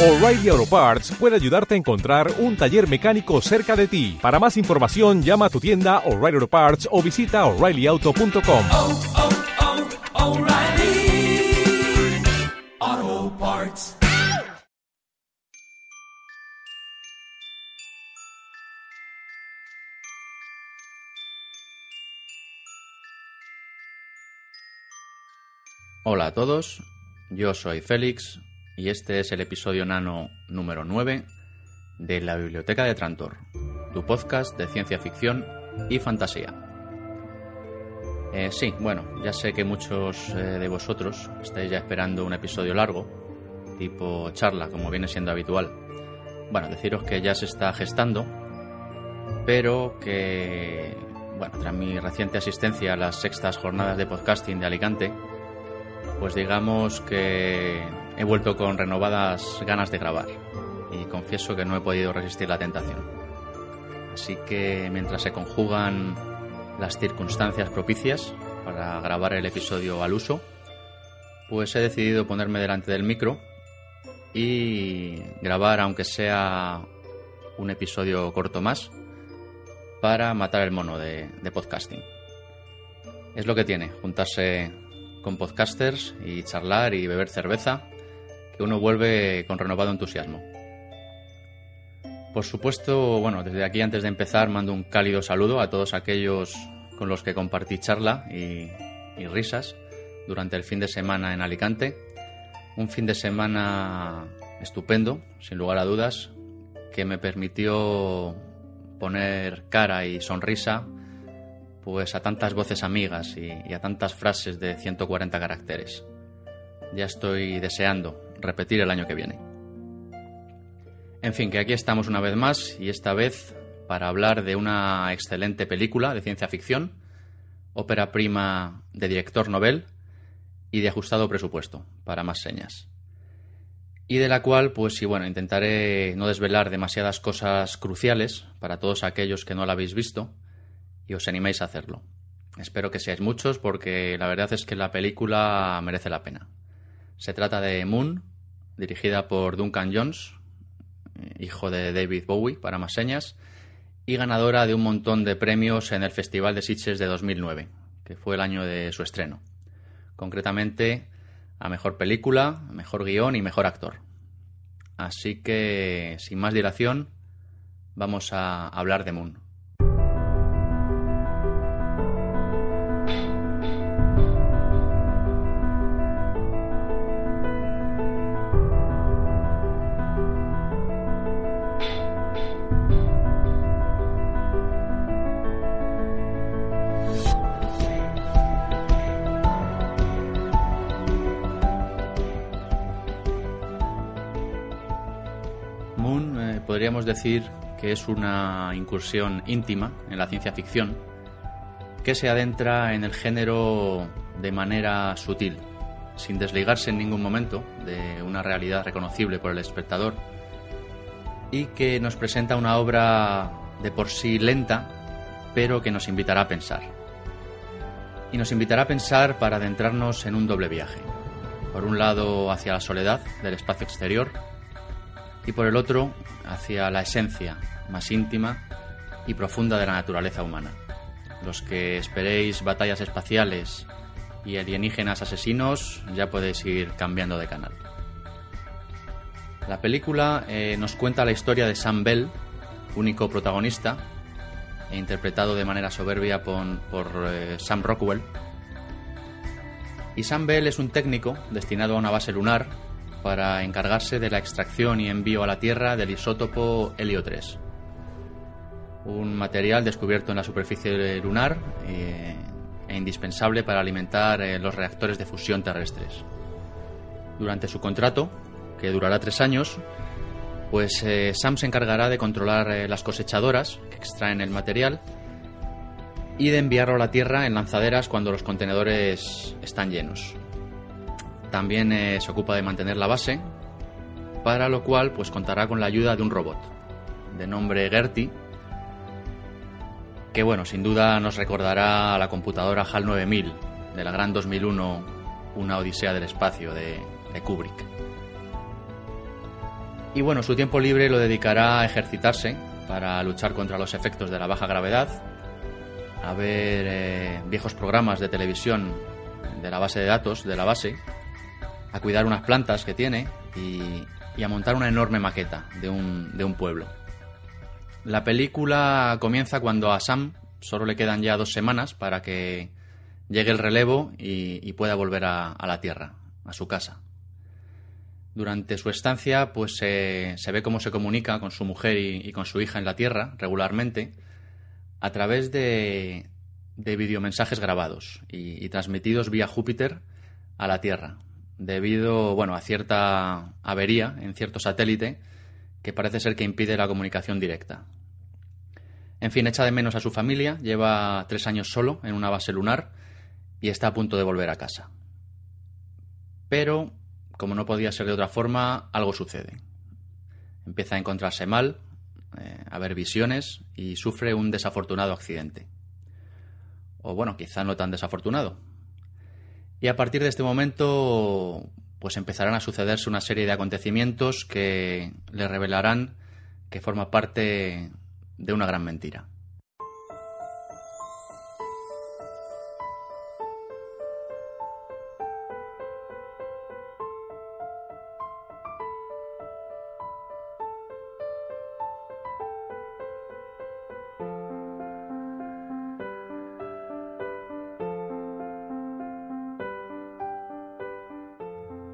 O'Reilly Auto Parts puede ayudarte a encontrar un taller mecánico cerca de ti. Para más información, llama a tu tienda O'Reilly Auto Parts o visita oreillyauto.com. oh, oh, O'Reilly Auto Parts. Hola a todos, yo soy Félix y este es el episodio nano número 9 de la Biblioteca de Trantor, tu podcast de ciencia ficción y fantasía. Eh, sí, bueno, ya sé que muchos eh, de vosotros estáis ya esperando un episodio largo, tipo charla, como viene siendo habitual. Bueno, deciros que ya se está gestando, pero que, bueno, tras mi reciente asistencia a las sextas jornadas de podcasting de Alicante, pues digamos que he vuelto con renovadas ganas de grabar y confieso que no he podido resistir la tentación. Así que mientras se conjugan las circunstancias propicias para grabar el episodio al uso, pues he decidido ponerme delante del micro y grabar aunque sea un episodio corto más para matar el mono de, de podcasting. Es lo que tiene, juntarse con podcasters y charlar y beber cerveza, que uno vuelve con renovado entusiasmo. Por supuesto, bueno, desde aquí antes de empezar mando un cálido saludo a todos aquellos con los que compartí charla y, risas durante el fin de semana en Alicante. Un fin de semana estupendo, sin lugar a dudas, que me permitió poner cara y sonrisa pues a tantas voces amigas y, y, a tantas frases de 140 caracteres. Ya estoy deseando repetir el año que viene. En fin, que aquí estamos una vez más y esta vez para hablar de una excelente película de ciencia ficción, ópera prima de director novel y de ajustado presupuesto, para más señas. Y de la cual, pues sí, bueno, intentaré no desvelar demasiadas cosas cruciales para todos aquellos que no la habéis visto, y os animéis a hacerlo. Espero que seáis muchos porque la verdad es que la película merece la pena. Se trata de Moon, dirigida por Duncan Jones, hijo de David Bowie, para más señas, y ganadora de un montón de premios en el Festival de Sitges de 2009, que fue el año de su estreno. Concretamente a Mejor Película, Mejor Guión y Mejor Actor. Así que, sin más dilación, vamos a hablar de Moon. Moon eh, podríamos decir que es una incursión íntima en la ciencia ficción que se adentra en el género de manera sutil, sin desligarse en ningún momento de una realidad reconocible por el espectador y que nos presenta una obra de por sí lenta, pero que nos invitará a pensar. Y nos invitará a pensar para adentrarnos en un doble viaje. Por un lado hacia la soledad del espacio exterior y por el otro hacia la esencia más íntima y profunda de la naturaleza humana. Los que esperéis batallas espaciales y alienígenas asesinos ya podéis ir cambiando de canal. La película eh, nos cuenta la historia de Sam Bell, único protagonista, e interpretado de manera soberbia por, eh, Sam Rockwell. Y Sam Bell es un técnico destinado a una base lunar para encargarse de la extracción y envío a la Tierra del isótopo helio 3, un material descubierto en la superficie lunar eh, e indispensable para alimentar eh, los reactores de fusión terrestres. Durante su contrato, que durará tres años, pues eh, Sam se encargará de controlar las cosechadoras que extraen el material y de enviarlo a la Tierra en lanzaderas cuando los contenedores están llenos. También eh, se ocupa de mantener la base, para lo cual pues contará con la ayuda de un robot de nombre Gertie, que bueno, sin duda nos recordará a la computadora HAL 9000 de la gran 2001, una odisea del espacio de, Kubrick. Y bueno, su tiempo libre lo dedicará a ejercitarse para luchar contra los efectos de la baja gravedad, a ver eh, viejos programas de televisión de la base de datos de la base, a cuidar unas plantas que tiene y, a montar una enorme maqueta de un, de un pueblo. La película comienza cuando a Sam solo le quedan ya dos semanas para que llegue el relevo y, pueda volver a, la Tierra, a su casa. Durante su estancia, pues se ve cómo se comunica con su mujer y, con su hija en la Tierra regularmente a través de, de videomensajes grabados y transmitidos vía Júpiter a la Tierra, debido bueno, a cierta avería en cierto satélite que parece ser que impide la comunicación directa. En fin, echa de menos a su familia, lleva tres años solo en una base lunar y está a punto de volver a casa. Pero, como no podía ser de otra forma, algo sucede. Empieza a encontrarse mal, eh, a ver visiones y sufre un desafortunado accidente. O bueno, quizá no tan desafortunado. Y a partir de este momento, pues empezarán a sucederse una serie de acontecimientos que le revelarán que forma parte de una gran mentira.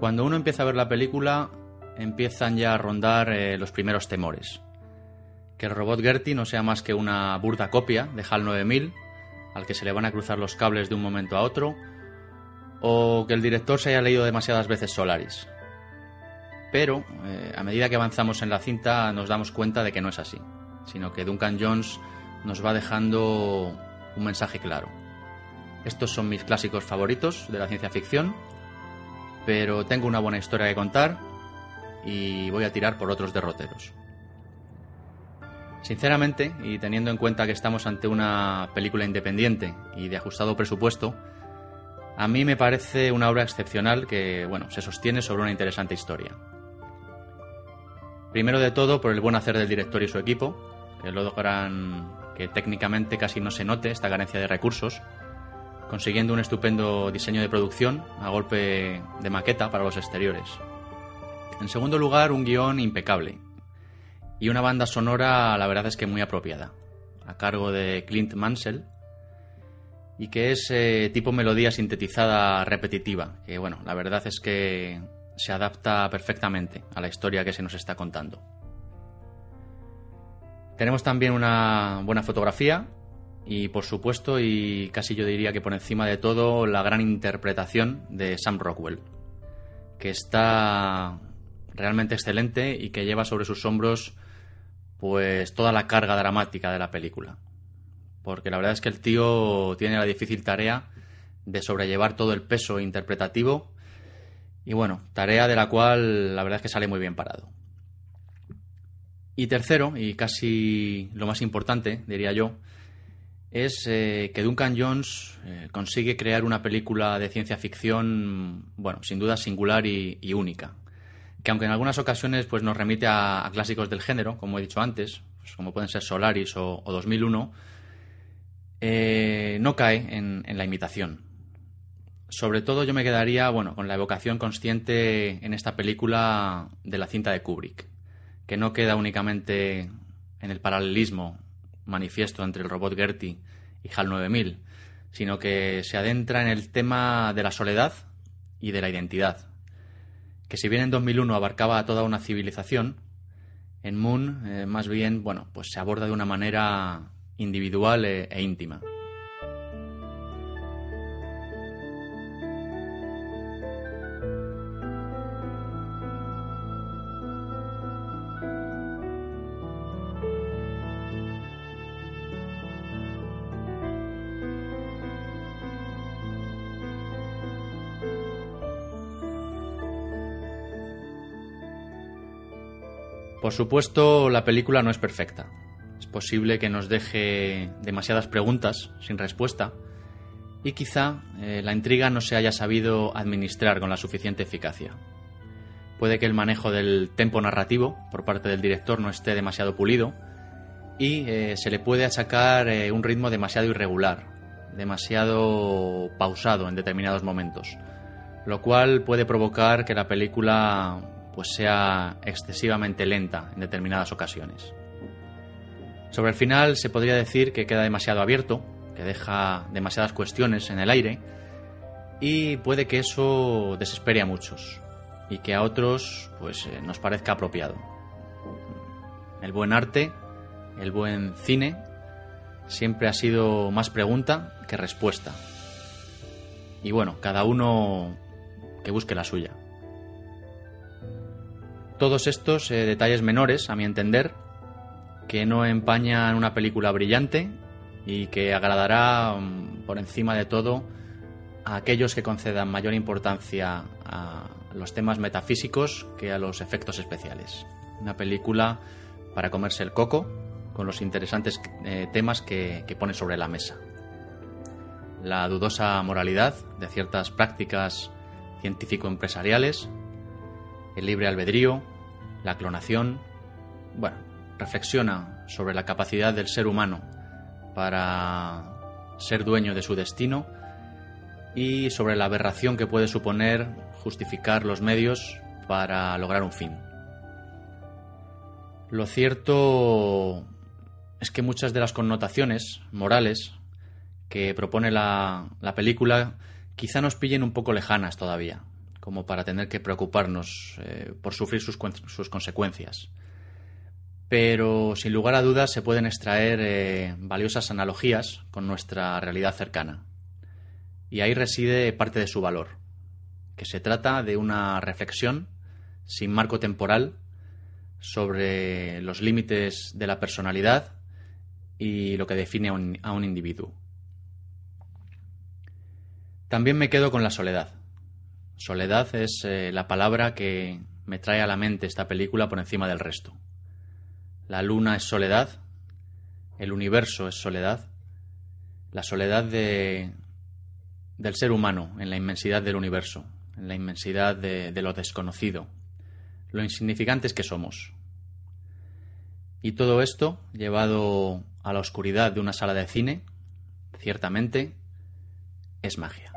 Cuando uno empieza a ver la película, empiezan ya a rondar eh, los primeros temores. Que el robot Gertie no sea más que una burda copia de HAL 9000, al que se le van a cruzar los cables de un momento a otro, o que el director se haya leído demasiadas veces Solaris. Pero, eh, a medida que avanzamos en la cinta, nos damos cuenta de que no es así, sino que Duncan Jones nos va dejando un mensaje claro. Estos son mis clásicos favoritos de la ciencia ficción pero tengo una buena historia que contar y voy a tirar por otros derroteros. Sinceramente, y teniendo en cuenta que estamos ante una película independiente y de ajustado presupuesto, a mí me parece una obra excepcional que, bueno, se sostiene sobre una interesante historia. Primero de todo por el buen hacer del director y su equipo, que logran que técnicamente casi no se note esta carencia de recursos, consiguiendo un estupendo diseño de producción a golpe de maqueta para los exteriores. En segundo lugar, un guion impecable y una banda sonora, la verdad es que muy apropiada, a cargo de Clint Mansell y que es eh, tipo melodía sintetizada repetitiva, que bueno, la verdad es que se adapta perfectamente a la historia que se nos está contando. Tenemos también una buena fotografía, y por supuesto, y casi yo diría que por encima de todo, la gran interpretación de Sam Rockwell, que está realmente excelente y que lleva sobre sus hombros pues toda la carga dramática de la película. Porque la verdad es que el tío tiene la difícil tarea de sobrellevar todo el peso interpretativo y bueno, tarea de la cual la verdad es que sale muy bien parado. Y tercero, y casi lo más importante, diría yo, es eh, que Duncan Jones eh, consigue crear una película de ciencia ficción, bueno, sin duda singular y, única. Que aunque en algunas ocasiones pues, nos remite a, a clásicos del género, como he dicho antes, pues, como pueden ser Solaris o, o 2001, eh, no cae en, en, la imitación. Sobre todo yo me quedaría bueno, con la evocación consciente en esta película de la cinta de Kubrick, que no queda únicamente en el paralelismo manifiesto entre el robot Gertie y HAL 9000, sino que se adentra en el tema de la soledad y de la identidad, que si bien en 2001 abarcaba a toda una civilización, en Moon eh, más bien, bueno, pues se aborda de una manera individual e, e íntima. Por supuesto, la película no es perfecta. Es posible que nos deje demasiadas preguntas sin respuesta y quizá eh, la intriga no se haya sabido administrar con la suficiente eficacia. Puede que el manejo del tempo narrativo por parte del director no esté demasiado pulido y eh, se le puede achacar eh, un ritmo demasiado irregular, demasiado pausado en determinados momentos, lo cual puede provocar que la película pues sea excesivamente lenta en determinadas ocasiones. Sobre el final se podría decir que queda demasiado abierto, que deja demasiadas cuestiones en el aire y puede que eso desespere a muchos y que a otros pues eh, nos parezca apropiado. El buen arte, el buen cine siempre ha sido más pregunta que respuesta. Y bueno, cada uno que busque la suya. Todos estos eh, detalles menores, a mi entender, que no empañan una película brillante y que agradará mm, por encima de todo a aquellos que concedan mayor importancia a los temas metafísicos que a los efectos especiales. Una película para comerse el coco con los interesantes eh, temas que, pone sobre la mesa. La dudosa moralidad de ciertas prácticas científico-empresariales, el libre albedrío, la clonación. Bueno, reflexiona sobre la capacidad del ser humano para ser dueño de su destino y sobre la aberración que puede suponer justificar los medios para lograr un fin. Lo cierto es que muchas de las connotaciones morales que propone la, película quizá nos pillen un poco lejanas todavía, como para tener que preocuparnos eh, por sufrir sus, sus consecuencias pero sin lugar a dudas se pueden extraer eh, valiosas analogías con nuestra realidad cercana. Y ahí reside parte de su valor, que se trata de una reflexión sin marco temporal sobre los límites de la personalidad y lo que define a un, individuo. También me quedo con la soledad. Soledad es eh, la palabra que me trae a la mente esta película por encima del resto. La luna es soledad, el universo es soledad, la soledad de, del ser humano en la inmensidad del universo, en la inmensidad de, de lo desconocido, lo insignificantes que somos. Y todo esto, llevado a la oscuridad de una sala de cine, ciertamente es magia.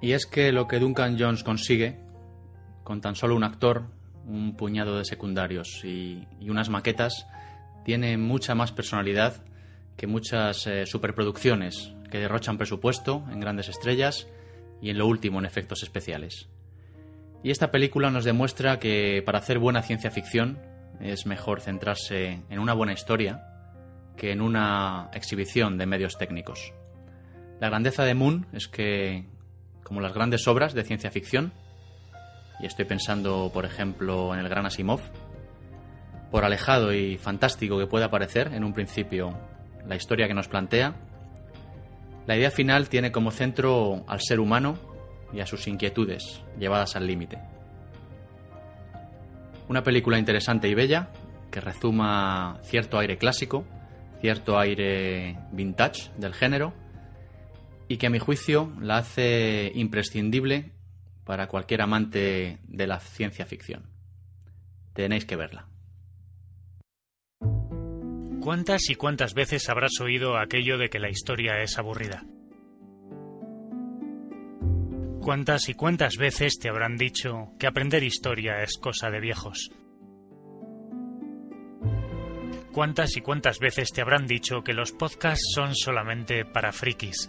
Y es que lo que Duncan Jones consigue, con tan solo un actor, un puñado de secundarios y, unas maquetas, tiene mucha más personalidad que muchas eh, superproducciones que derrochan presupuesto en grandes estrellas y en lo último en efectos especiales. Y esta película nos demuestra que para hacer buena ciencia ficción es mejor centrarse en una buena historia que en una exhibición de medios técnicos. La grandeza de Moon es que como las grandes obras de ciencia ficción, y estoy pensando, por ejemplo, en el Gran Asimov, por alejado y fantástico que pueda parecer en un principio la historia que nos plantea, la idea final tiene como centro al ser humano y a sus inquietudes llevadas al límite. Una película interesante y bella que rezuma cierto aire clásico, cierto aire vintage del género, y que a mi juicio la hace imprescindible para cualquier amante de la ciencia ficción. Tenéis que verla. ¿Cuántas y cuántas veces habrás oído aquello de que la historia es aburrida? ¿Cuántas y cuántas veces te habrán dicho que aprender historia es cosa de viejos? ¿Cuántas y cuántas veces te habrán dicho que los podcasts son solamente para frikis?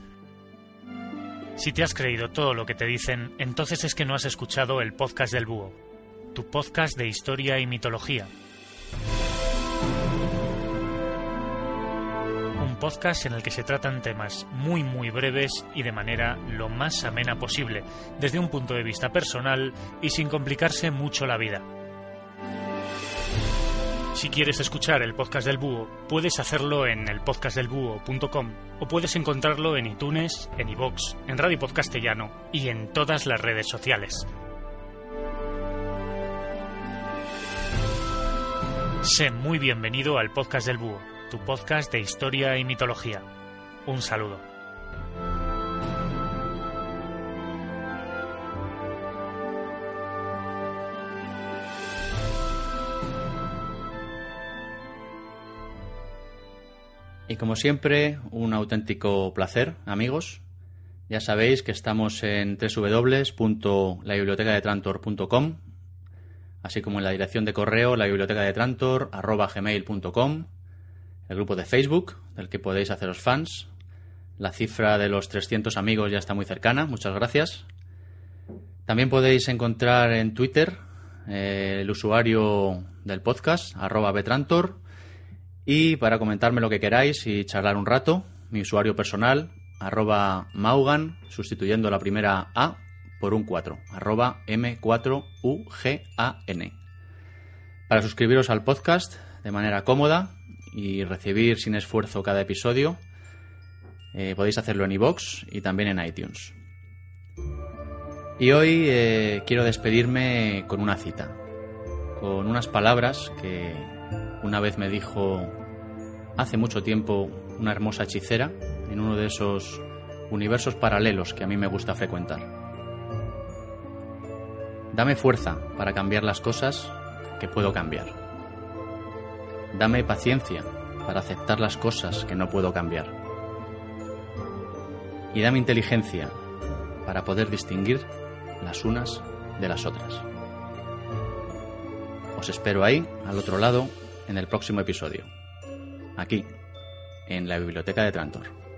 Si te has creído todo lo que te dicen, entonces es que no has escuchado el podcast del Búho, tu podcast de historia y mitología. Un podcast en el que se tratan temas muy muy breves y de manera lo más amena posible, desde un punto de vista personal y sin complicarse mucho la vida. Si quieres escuchar el podcast del búho, puedes hacerlo en elpodcastdelbúho.com o puedes encontrarlo en iTunes, en iVoox, en Radio Podcastellano y en todas las redes sociales. Sé muy bienvenido al podcast del búho, tu podcast de historia y mitología. Un saludo. Como siempre, un auténtico placer, amigos. Ya sabéis que estamos en www.labibliotecadetrantor.com, así como en la dirección de correo la biblioteca de Trantor, arroba gmail.com, el grupo de Facebook, del que podéis haceros fans. La cifra de los 300 amigos ya está muy cercana, muchas gracias. También podéis encontrar en Twitter eh, el usuario del podcast, arroba betrantor, y para comentarme lo que queráis y charlar un rato, mi usuario personal, arroba maugan, sustituyendo la primera A por un 4, arroba M4UGAN. Para suscribiros al podcast de manera cómoda y recibir sin esfuerzo cada episodio, eh, podéis hacerlo en iVoox y también en iTunes. Y hoy eh, quiero despedirme con una cita, con unas palabras que una vez me dijo hace mucho tiempo una hermosa hechicera en uno de esos universos paralelos que a mí me gusta frecuentar. Dame fuerza para cambiar las cosas que puedo cambiar. Dame paciencia para aceptar las cosas que no puedo cambiar. Y dame inteligencia para poder distinguir las unas de las otras. Os espero ahí, al otro lado, en el próximo episodio. Aquí, en la Biblioteca de Trantor.